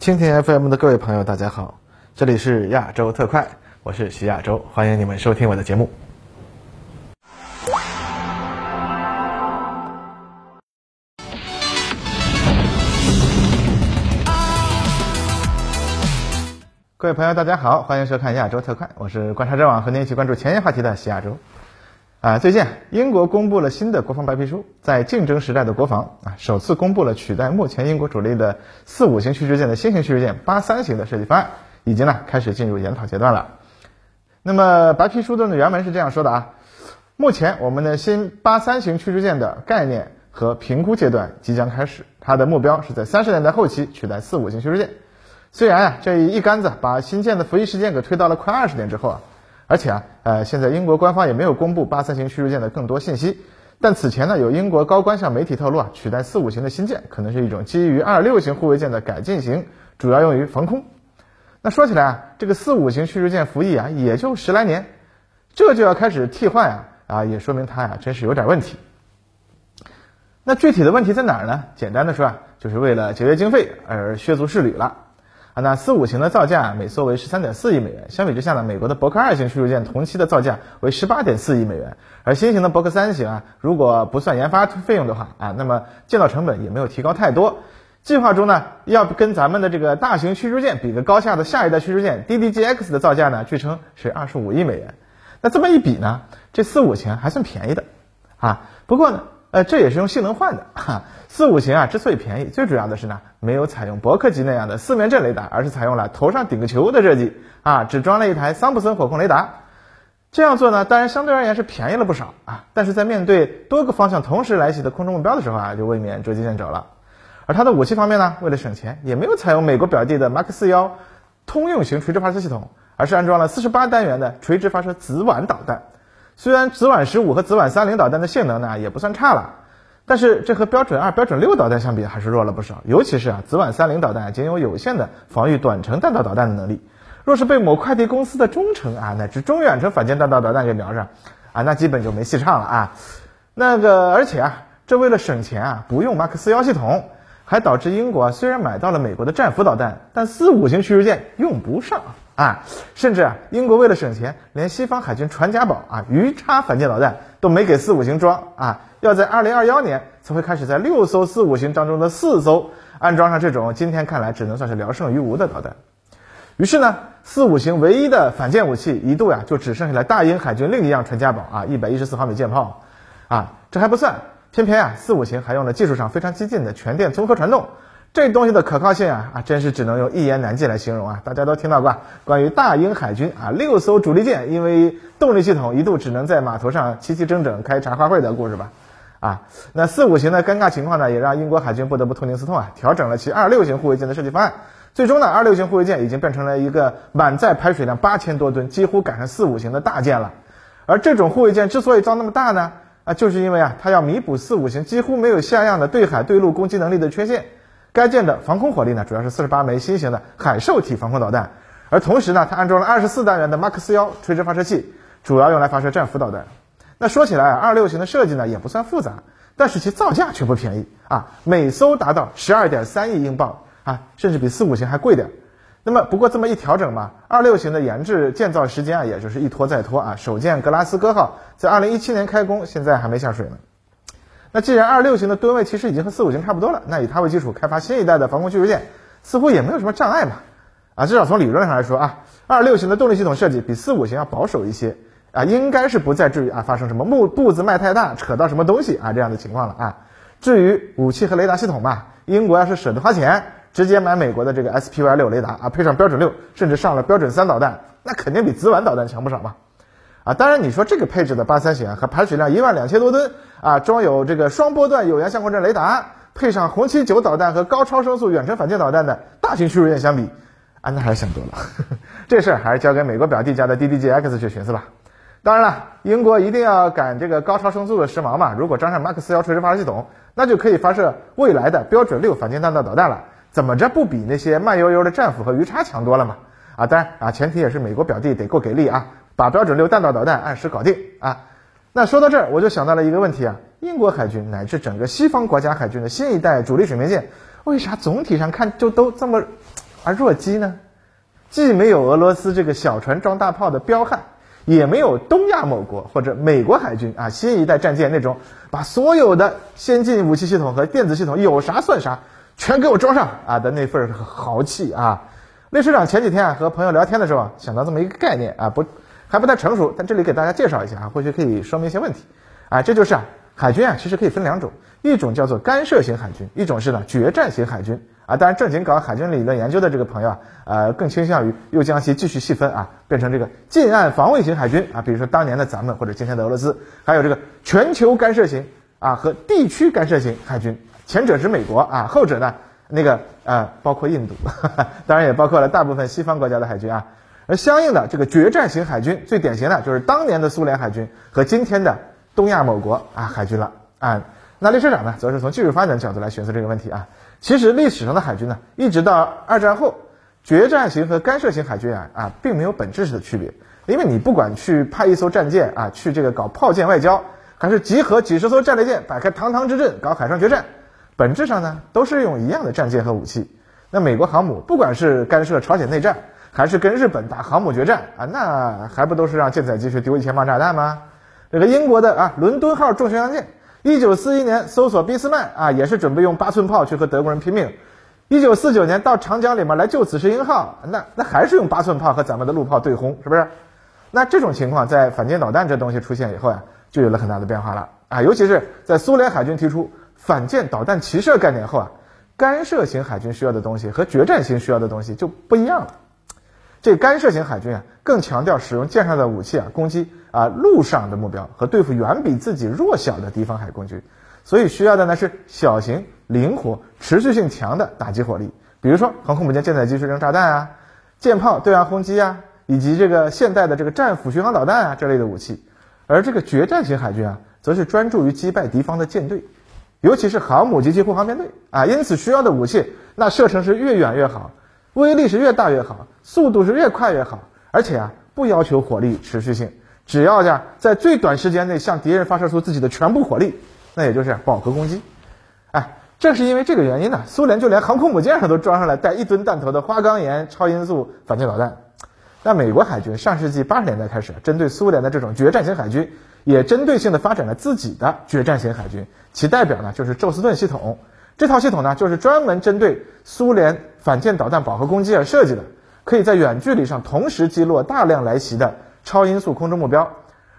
蜻蜓 FM 的各位朋友，大家好，这里是亚洲特快，我是徐亚洲，欢迎你们收听我的节目。各位朋友，大家好，欢迎收看亚洲特快，我是观察者网和您一起关注前沿话题的徐亚洲。啊，最近英国公布了新的国防白皮书，在竞争时代的国防啊，首次公布了取代目前英国主力的四五型驱逐舰的新型驱逐舰八三型的设计方案，已经呢开始进入研讨阶段了。那么白皮书中的原文是这样说的啊，目前我们的新八三型驱逐舰的概念和评估阶段即将开始，它的目标是在三十年代后期取代四五型驱逐舰。虽然啊这一竿子把新建的服役时间给推到了快二十年之后啊。而且啊，呃，现在英国官方也没有公布八三型驱逐舰的更多信息。但此前呢，有英国高官向媒体透露啊，取代四五型的新舰可能是一种基于二六型护卫舰的改进型，主要用于防空。那说起来啊，这个四五型驱逐舰服役啊，也就十来年，这就要开始替换呀，啊，也说明它呀，真是有点问题。那具体的问题在哪儿呢？简单的说啊，就是为了节约经费而削足适履了。那四五型的造价每艘为十三点四亿美元，相比之下呢，美国的伯克二型驱逐舰同期的造价为十八点四亿美元，而新型的伯克三型啊，如果不算研发费用的话啊，那么建造成本也没有提高太多。计划中呢，要跟咱们的这个大型驱逐舰比个高下的下一代驱逐舰 DDGX 的造价呢，据称是二十五亿美元。那这么一比呢，这四五型还算便宜的啊。不过呢。呃，这也是用性能换的哈。四五型啊，之所以便宜，最主要的是呢，没有采用伯克级那样的四面阵雷达，而是采用了头上顶个球的设计啊，只装了一台桑普森火控雷达。这样做呢，当然相对而言是便宜了不少啊，但是在面对多个方向同时来袭的空中目标的时候啊，就未免捉襟见肘了。而它的武器方面呢，为了省钱，也没有采用美国表弟的马克四幺通用型垂直发射系统，而是安装了四十八单元的垂直发射子晚导弹。虽然紫菀十五和紫菀三零导弹的性能呢也不算差了，但是这和标准二、标准六导弹相比还是弱了不少。尤其是啊，紫菀三零导弹仅有有限的防御短程弹道导弹的能力，若是被某快递公司的中程啊乃至中远程反舰弹道导弹给瞄上，啊那基本就没戏唱了啊。那个而且啊，这为了省钱啊，不用马克思幺系统，还导致英国虽然买到了美国的战斧导弹，但四五型驱逐舰用不上。啊，甚至啊，英国为了省钱，连西方海军传家宝啊鱼叉反舰导弹都没给四五型装啊，要在二零二幺年才会开始在六艘四五型当中的四艘安装上这种今天看来只能算是聊胜于无的导弹。于是呢，四五型唯一的反舰武器一度呀就只剩下了大英海军另一样传家宝啊一百一十四毫米舰炮啊，这还不算，偏偏啊四五型还用了技术上非常激进的全电综合传动。这东西的可靠性啊啊，真是只能用一言难尽来形容啊！大家都听到过关于大英海军啊六艘主力舰因为动力系统一度只能在码头上齐齐整整开茶话会的故事吧？啊，那四五型的尴尬情况呢，也让英国海军不得不痛定思痛啊，调整了其二六型护卫舰的设计方案。最终呢，二六型护卫舰已经变成了一个满载排水量八千多吨，几乎赶上四五型的大舰了。而这种护卫舰之所以造那么大呢，啊，就是因为啊，它要弥补四五型几乎没有像样的对海对陆攻击能力的缺陷。该舰的防空火力呢，主要是四十八枚新型的海兽体防空导弹，而同时呢，它安装了二十四单元的马克思幺垂直发射器，主要用来发射战斧导弹。那说起来啊，二六型的设计呢也不算复杂，但是其造价却不便宜啊，每艘达到十二点三亿英镑啊，甚至比四五型还贵点。那么不过这么一调整嘛，二六型的研制建造时间啊，也就是一拖再拖啊，首舰格拉斯哥号在二零一七年开工，现在还没下水呢。那既然二六型的吨位其实已经和四五型差不多了，那以它为基础开发新一代的防空驱逐舰，似乎也没有什么障碍嘛。啊，至少从理论上来说啊，二六型的动力系统设计比四五型要保守一些啊，应该是不再至于啊发生什么步步子迈太大扯到什么东西啊这样的情况了啊。至于武器和雷达系统嘛，英国要是舍得花钱，直接买美国的这个 SPY 六雷达啊，配上标准六，甚至上了标准三导弹，那肯定比紫晚导弹强不少嘛。啊，当然你说这个配置的八三型和排水量一万两千多吨啊，装有这个双波段有源相控阵雷达，配上红旗九导弹和高超声速远程反舰导弹的大型驱逐舰相比，啊，那还是想多了。这事儿还是交给美国表弟家的 DDGX 去寻思吧。当然了，英国一定要赶这个高超声速的时髦嘛。如果装上马克思幺垂直发射系统，那就可以发射未来的标准六反舰弹道导弹了。怎么着不比那些慢悠悠的战斧和鱼叉强多了嘛？啊，当然啊，前提也是美国表弟得够给力啊。把标准六弹道导弹按时搞定啊！那说到这儿，我就想到了一个问题啊：英国海军乃至整个西方国家海军的新一代主力水面舰，为啥总体上看就都这么而弱鸡呢，既没有俄罗斯这个小船装大炮的彪悍，也没有东亚某国或者美国海军啊新一代战舰那种把所有的先进武器系统和电子系统有啥算啥全给我装上啊的那份豪气啊。列师长前几天啊和朋友聊天的时候啊想到这么一个概念啊不还不太成熟，但这里给大家介绍一下啊，或许可以说明一些问题啊。这就是啊海军啊其实可以分两种，一种叫做干涉型海军，一种是呢决战型海军啊。当然正经搞海军理论研究的这个朋友啊呃更倾向于又将其继续细分啊，变成这个近岸防卫型海军啊，比如说当年的咱们或者今天的俄罗斯，还有这个全球干涉型啊和地区干涉型海军，前者是美国啊，后者呢？那个啊，包括印度，当然也包括了大部分西方国家的海军啊。而相应的这个决战型海军，最典型的就是当年的苏联海军和今天的东亚某国啊海军了啊。那列车长呢，则是从技术发展角度来选择这个问题啊。其实历史上的海军呢，一直到二战后，决战型和干涉型海军啊啊，并没有本质上的区别。因为你不管去派一艘战舰啊，去这个搞炮舰外交，还是集合几十艘战列舰摆开堂堂之阵搞海上决战。本质上呢，都是用一样的战舰和武器。那美国航母不管是干涉朝鲜内战，还是跟日本打航母决战啊，那还不都是让舰载机去丢一千磅炸弹吗？这个英国的啊伦敦号重巡洋舰，一九四一年搜索俾斯麦啊，也是准备用八寸炮去和德国人拼命。一九四九年到长江里面来救此时英号，那那还是用八寸炮和咱们的陆炮对轰，是不是？那这种情况在反舰导弹这东西出现以后呀，就有了很大的变化了啊，尤其是在苏联海军提出。反舰导弹齐射概念后啊，干涉型海军需要的东西和决战型需要的东西就不一样了。这干涉型海军啊，更强调使用舰上的武器啊，攻击啊陆上的目标和对付远比自己弱小的敌方海空军，所以需要的呢是小型、灵活、持续性强的打击火力，比如说航空母舰舰载机水扔炸弹啊、舰炮对岸轰击啊，以及这个现代的这个战斧巡航导弹啊这类的武器。而这个决战型海军啊，则是专注于击败敌方的舰队。尤其是航母及其护航编队啊，因此需要的武器那射程是越远越好，威力是越大越好，速度是越快越好，而且啊不要求火力持续性，只要呀在最短时间内向敌人发射出自己的全部火力，那也就是饱和攻击。哎，正是因为这个原因呢，苏联就连航空母舰上都装上了带一吨弹头的花岗岩超音速反舰导弹。那美国海军上世纪八十年代开始，针对苏联的这种决战型海军。也针对性的发展了自己的决战型海军，其代表呢就是宙斯盾系统。这套系统呢就是专门针对苏联反舰导弹饱和攻击而设计的，可以在远距离上同时击落大量来袭的超音速空中目标。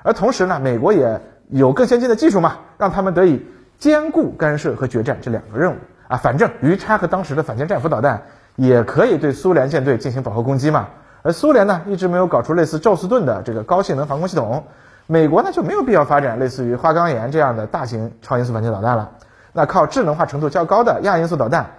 而同时呢，美国也有更先进的技术嘛，让他们得以兼顾干涉和决战这两个任务啊。反正鱼叉和当时的反舰战斧导弹也可以对苏联舰队进行饱和攻击嘛。而苏联呢一直没有搞出类似宙斯盾的这个高性能防空系统。美国呢就没有必要发展类似于花岗岩这样的大型超音速反舰导弹了，那靠智能化程度较高的亚音速导弹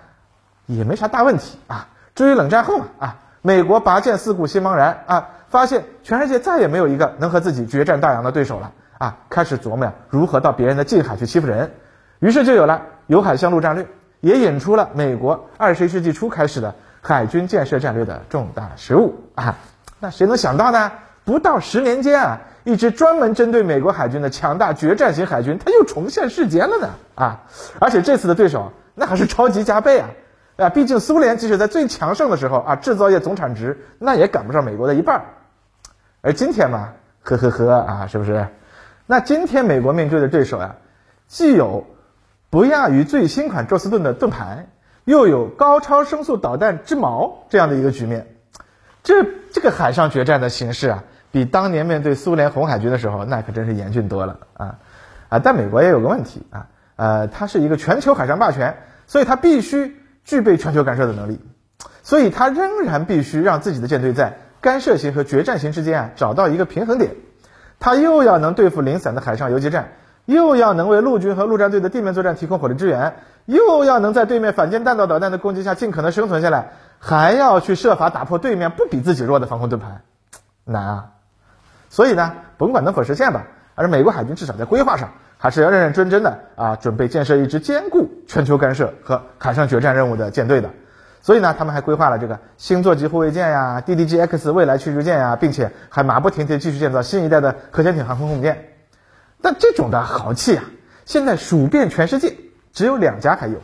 也没啥大问题啊。至于冷战后嘛啊，美国拔剑四顾心茫然啊，发现全世界再也没有一个能和自己决战大洋的对手了啊，开始琢磨呀如何到别人的近海去欺负人，于是就有了有海向陆战略，也引出了美国二十一世纪初开始的海军建设战略的重大失误啊。那谁能想到呢？不到十年间啊。一支专门针对美国海军的强大决战型海军，它又重现世间了呢啊！而且这次的对手那还是超级加倍啊！啊，毕竟苏联即使在最强盛的时候啊，制造业总产值那也赶不上美国的一半。而今天嘛，呵呵呵啊，是不是？那今天美国面对的对手呀，既有不亚于最新款宙斯盾的盾牌，又有高超声速导弹之矛这样的一个局面，这这个海上决战的形式啊！比当年面对苏联红海军的时候，那可真是严峻多了啊！啊，但美国也有个问题啊，呃，它是一个全球海上霸权，所以它必须具备全球干涉的能力，所以它仍然必须让自己的舰队在干涉型和决战型之间啊找到一个平衡点，它又要能对付零散的海上游击战，又要能为陆军和陆战队的地面作战提供火力支援，又要能在对面反舰弹道导弹的攻击下尽可能生存下来，还要去设法打破对面不比自己弱的防空盾牌，难啊！所以呢，甭管能否实现吧，而美国海军至少在规划上还是要认认真真的啊，准备建设一支兼顾全球干涉和海上决战任务的舰队的。所以呢，他们还规划了这个星座级护卫舰呀、DDG-X 未来驱逐舰呀，并且还马不停蹄继续建造新一代的核潜艇航空母舰。但这种的豪气啊，现在数遍全世界只有两家还有，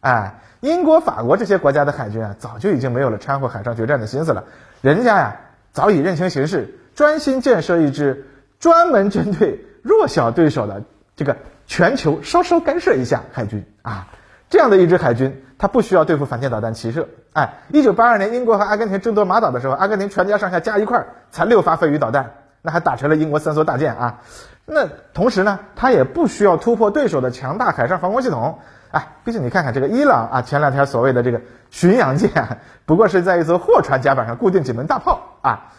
哎。英国、法国这些国家的海军啊，早就已经没有了掺和海上决战的心思了，人家呀早已认清形势，专心建设一支专门针对弱小对手的这个全球稍稍干涉一下海军啊，这样的一支海军，它不需要对付反舰导弹齐射。哎，一九八二年英国和阿根廷争夺马岛的时候，阿根廷全家上下加一块才六发飞鱼导弹，那还打沉了英国三艘大舰啊。那同时呢，它也不需要突破对手的强大海上防空系统。哎，毕竟你看看这个伊朗啊，前两天所谓的这个巡洋舰，不过是在一艘货船甲板上固定几门大炮啊。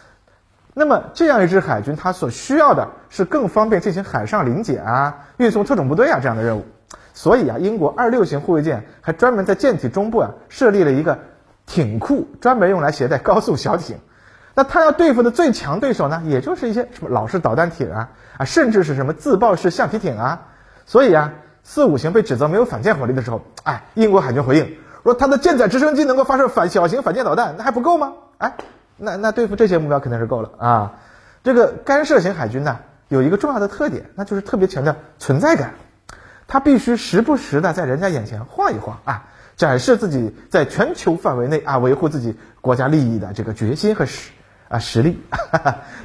那么这样一支海军，它所需要的是更方便进行海上临检啊、运送特种部队啊这样的任务。所以啊，英国二六型护卫舰还专门在舰体中部啊设立了一个艇库，专门用来携带高速小艇。那他要对付的最强对手呢，也就是一些什么老式导弹艇啊啊，甚至是什么自爆式橡皮艇啊。所以啊。四五型被指责没有反舰火力的时候，哎，英国海军回应说，它的舰载直升机能够发射反小型反舰导弹，那还不够吗？哎，那那对付这些目标肯定是够了啊。这个干涉型海军呢，有一个重要的特点，那就是特别强调存在感，它必须时不时的在人家眼前晃一晃啊，展示自己在全球范围内啊维护自己国家利益的这个决心和实啊实力。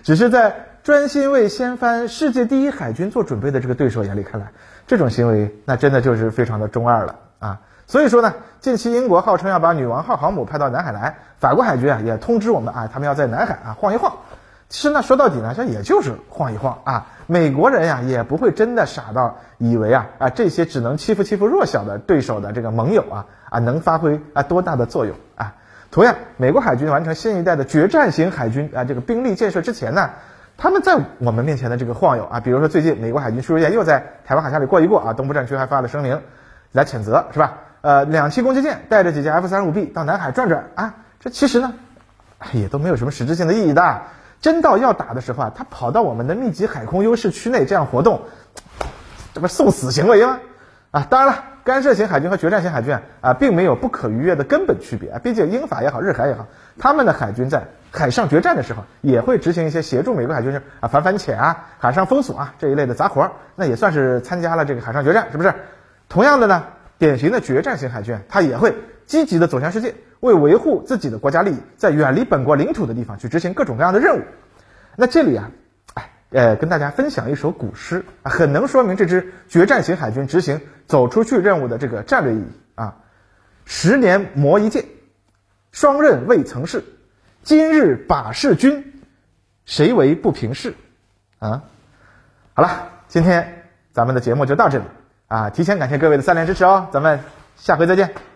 只是在专心为掀翻世界第一海军做准备的这个对手眼里看来。这种行为，那真的就是非常的中二了啊！所以说呢，近期英国号称要把女王号航母派到南海来，法国海军啊也通知我们啊，他们要在南海啊晃一晃。其实呢，说到底呢，这也就是晃一晃啊。美国人呀也不会真的傻到以为啊啊这些只能欺负欺负弱小的对手的这个盟友啊啊能发挥啊多大的作用啊？同样，美国海军完成新一代的决战型海军啊这个兵力建设之前呢。他们在我们面前的这个晃悠啊，比如说最近美国海军驱逐舰又在台湾海峡里过一过啊，东部战区还发了声明来谴责，是吧？呃，两栖攻击舰带着几架 F 三十五 B 到南海转转啊，这其实呢也都没有什么实质性的意义的。真到要打的时候啊，他跑到我们的密集海空优势区内这样活动，这不是送死行为吗？啊，当然了，干涉型海军和决战型海军啊，并没有不可逾越的根本区别啊，毕竟英法也好，日韩也好，他们的海军在。海上决战的时候，也会执行一些协助美国海军啊反反潜啊、海上封锁啊这一类的杂活儿，那也算是参加了这个海上决战，是不是？同样的呢，典型的决战型海军，它也会积极的走向世界，为维护自己的国家利益，在远离本国领土的地方去执行各种各样的任务。那这里啊，呃，跟大家分享一首古诗啊，很能说明这支决战型海军执行走出去任务的这个战略意义啊。十年磨一剑，双刃未曾试。今日把示君，谁为不平事？啊，好了，今天咱们的节目就到这里啊！提前感谢各位的三连支持哦，咱们下回再见。